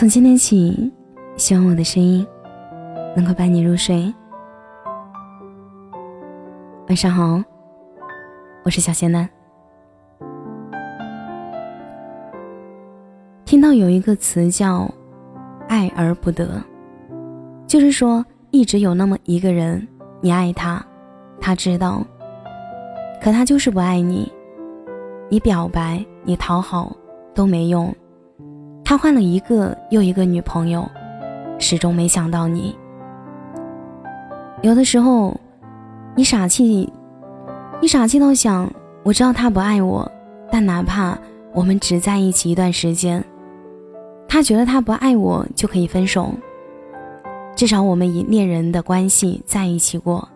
从今天起，希望我的声音能够伴你入睡。晚上好，我是小仙男。听到有一个词叫“爱而不得”，就是说一直有那么一个人，你爱他，他知道，可他就是不爱你。你表白，你讨好都没用。他换了一个又一个女朋友，始终没想到你。有的时候，你傻气，你傻气到想，我知道他不爱我，但哪怕我们只在一起一段时间，他觉得他不爱我就可以分手。至少我们以恋人的关系在一起过，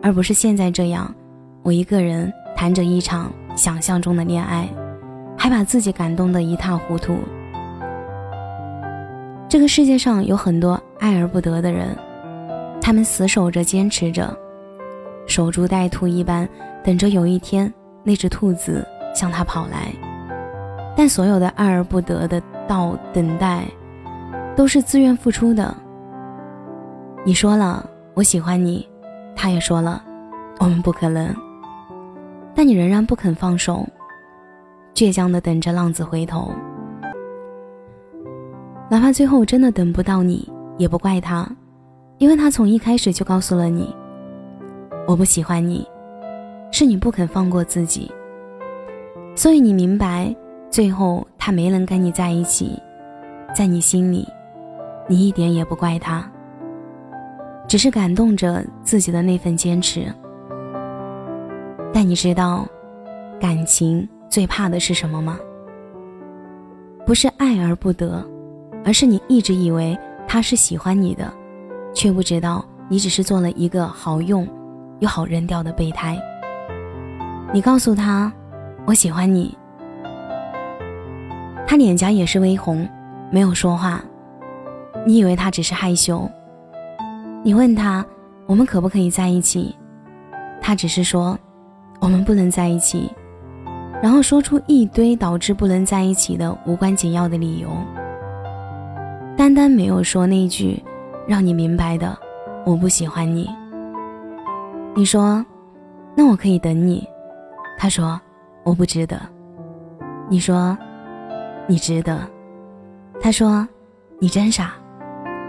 而不是现在这样，我一个人谈着一场想象中的恋爱，还把自己感动得一塌糊涂。这个世界上有很多爱而不得的人，他们死守着、坚持着，守株待兔一般，等着有一天那只兔子向他跑来。但所有的爱而不得的到等待，都是自愿付出的。你说了我喜欢你，他也说了我们不可能，但你仍然不肯放手，倔强的等着浪子回头。哪怕最后真的等不到你，也不怪他，因为他从一开始就告诉了你，我不喜欢你，是你不肯放过自己。所以你明白，最后他没能跟你在一起，在你心里，你一点也不怪他，只是感动着自己的那份坚持。但你知道，感情最怕的是什么吗？不是爱而不得。而是你一直以为他是喜欢你的，却不知道你只是做了一个好用又好扔掉的备胎。你告诉他我喜欢你，他脸颊也是微红，没有说话。你以为他只是害羞。你问他我们可不可以在一起，他只是说我们不能在一起，然后说出一堆导致不能在一起的无关紧要的理由。单单没有说那句让你明白的“我不喜欢你”。你说：“那我可以等你。”他说：“我不值得。”你说：“你值得。”他说：“你真傻，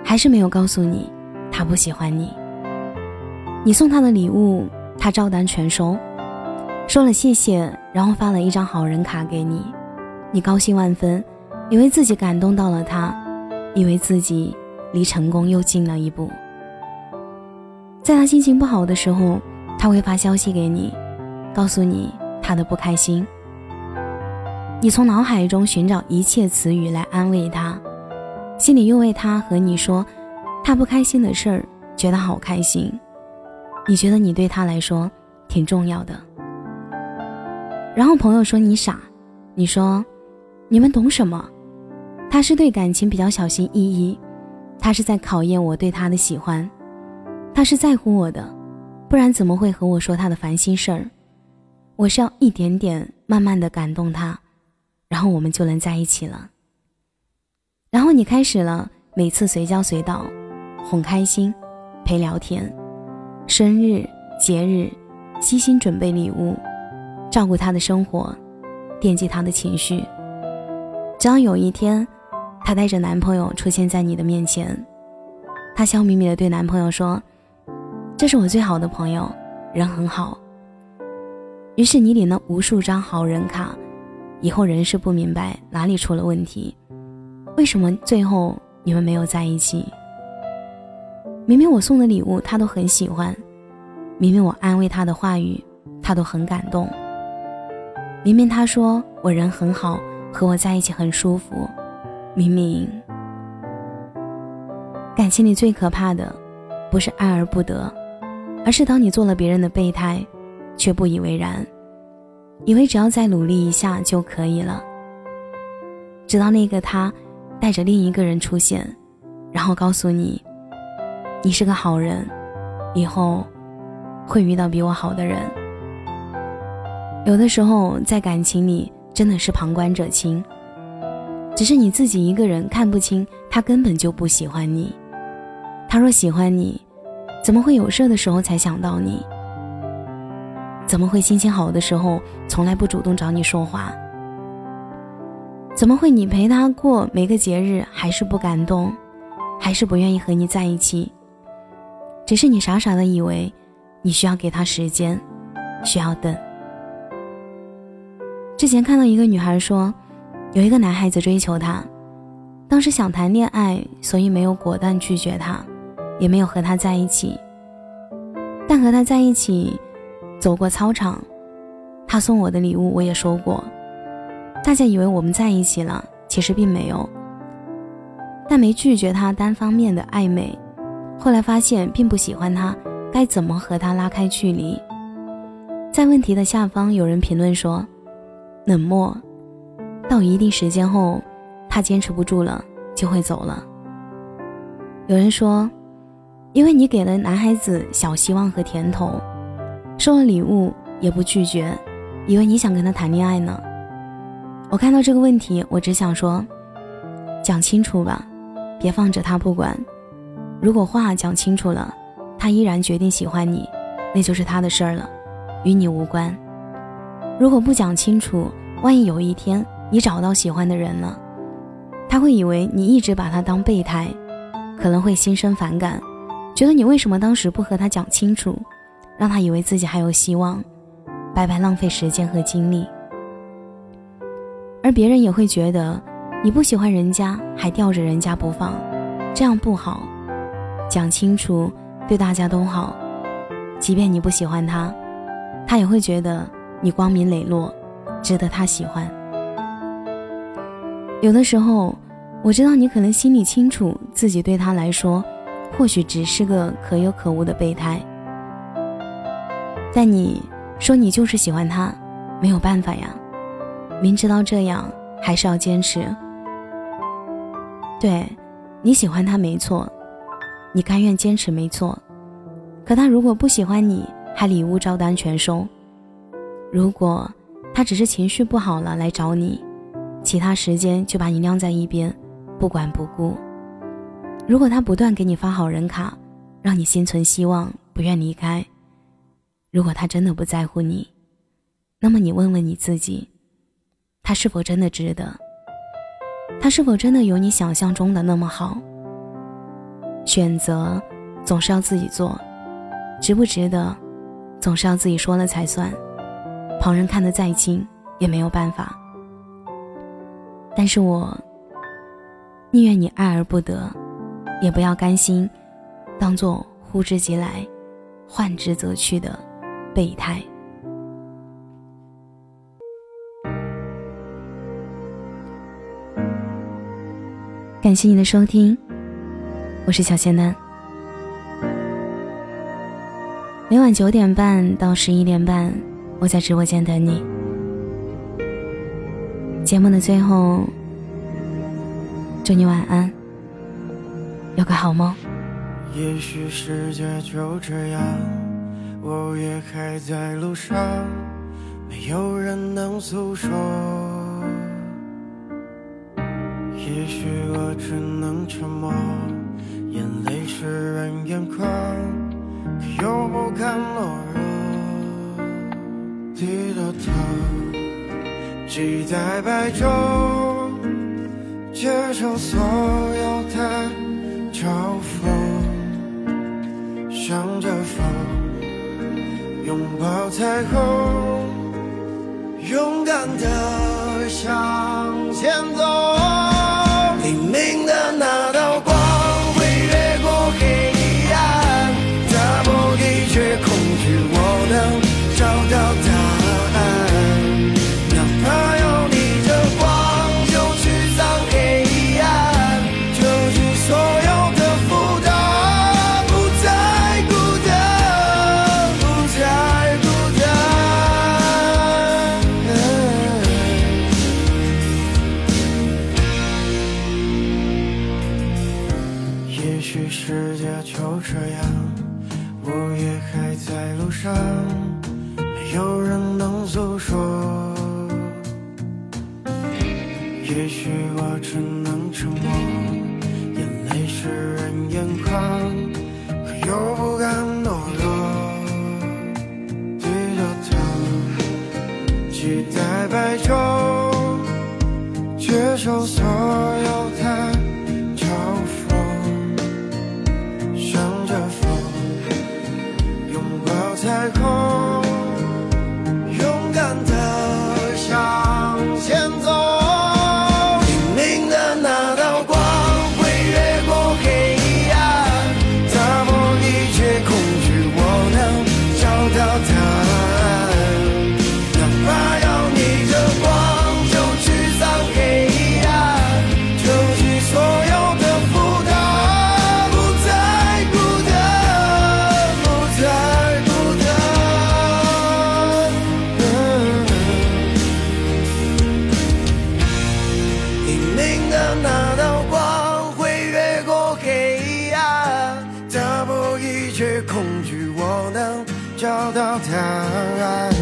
还是没有告诉你他不喜欢你。”你送他的礼物，他照单全收，说了谢谢，然后发了一张好人卡给你。你高兴万分，以为自己感动到了他。以为自己离成功又近了一步。在他心情不好的时候，他会发消息给你，告诉你他的不开心。你从脑海中寻找一切词语来安慰他，心里又为他和你说他不开心的事儿觉得好开心。你觉得你对他来说挺重要的。然后朋友说你傻，你说你们懂什么？他是对感情比较小心翼翼，他是在考验我对他的喜欢，他是在乎我的，不然怎么会和我说他的烦心事儿？我是要一点点慢慢的感动他，然后我们就能在一起了。然后你开始了每次随叫随到，哄开心，陪聊天，生日节日，悉心准备礼物，照顾他的生活，惦记他的情绪。只要有一天。她带着男朋友出现在你的面前，她笑眯眯的对男朋友说：“这是我最好的朋友，人很好。”于是你领了无数张好人卡，以后仍是不明白哪里出了问题，为什么最后你们没有在一起？明明我送的礼物他都很喜欢，明明我安慰他的话语他都很感动，明明他说我人很好，和我在一起很舒服。明明，感情里最可怕的，不是爱而不得，而是当你做了别人的备胎，却不以为然，以为只要再努力一下就可以了。直到那个他带着另一个人出现，然后告诉你，你是个好人，以后会遇到比我好的人。有的时候在感情里，真的是旁观者清。只是你自己一个人看不清，他根本就不喜欢你。他若喜欢你，怎么会有事的时候才想到你？怎么会心情好的时候从来不主动找你说话？怎么会你陪他过每个节日还是不感动，还是不愿意和你在一起？只是你傻傻的以为，你需要给他时间，需要等。之前看到一个女孩说，有一个男孩子追求她，当时想谈恋爱，所以没有果断拒绝他，也没有和他在一起。但和他在一起，走过操场，他送我的礼物我也收过。大家以为我们在一起了，其实并没有。但没拒绝他单方面的暧昧。后来发现并不喜欢他，该怎么和他拉开距离？在问题的下方有人评论说：“冷漠，到一定时间后，他坚持不住了就会走了。”有人说：“因为你给了男孩子小希望和甜头，收了礼物也不拒绝，以为你想跟他谈恋爱呢。”我看到这个问题，我只想说：讲清楚吧，别放着他不管。如果话讲清楚了，他依然决定喜欢你，那就是他的事儿了，与你无关。如果不讲清楚，万一有一天你找到喜欢的人了，他会以为你一直把他当备胎，可能会心生反感，觉得你为什么当时不和他讲清楚，让他以为自己还有希望，白白浪费时间和精力。而别人也会觉得你不喜欢人家还吊着人家不放，这样不好。讲清楚，对大家都好。即便你不喜欢他，他也会觉得你光明磊落，值得他喜欢。有的时候，我知道你可能心里清楚，自己对他来说，或许只是个可有可无的备胎。但你说你就是喜欢他，没有办法呀。明知道这样，还是要坚持。对，你喜欢他没错。你甘愿坚持没错，可他如果不喜欢你，还礼物照单全收；如果他只是情绪不好了来找你，其他时间就把你晾在一边，不管不顾；如果他不断给你发好人卡，让你心存希望，不愿离开；如果他真的不在乎你，那么你问问你自己，他是否真的值得？他是否真的有你想象中的那么好？选择总是要自己做，值不值得，总是要自己说了才算。旁人看得再清也没有办法。但是我宁愿你爱而不得，也不要甘心当做呼之即来、唤之则去的备胎。感谢你的收听。我是小仙丹，每晚九点半到十一点半，我在直播间等你。节目的最后，祝你晚安，有个好梦。也许世界就这样，我也还在路上，没有人能诉说。也许我只能沉默。眼泪湿润眼眶，可又不敢懦弱。低着头，期待白昼，接受所有的嘲讽。向着风，拥抱彩虹，勇敢的向前走。也许我只能沉默，眼泪湿润眼眶，可又不敢懦弱，低着头。期待白昼，接受所。找到答案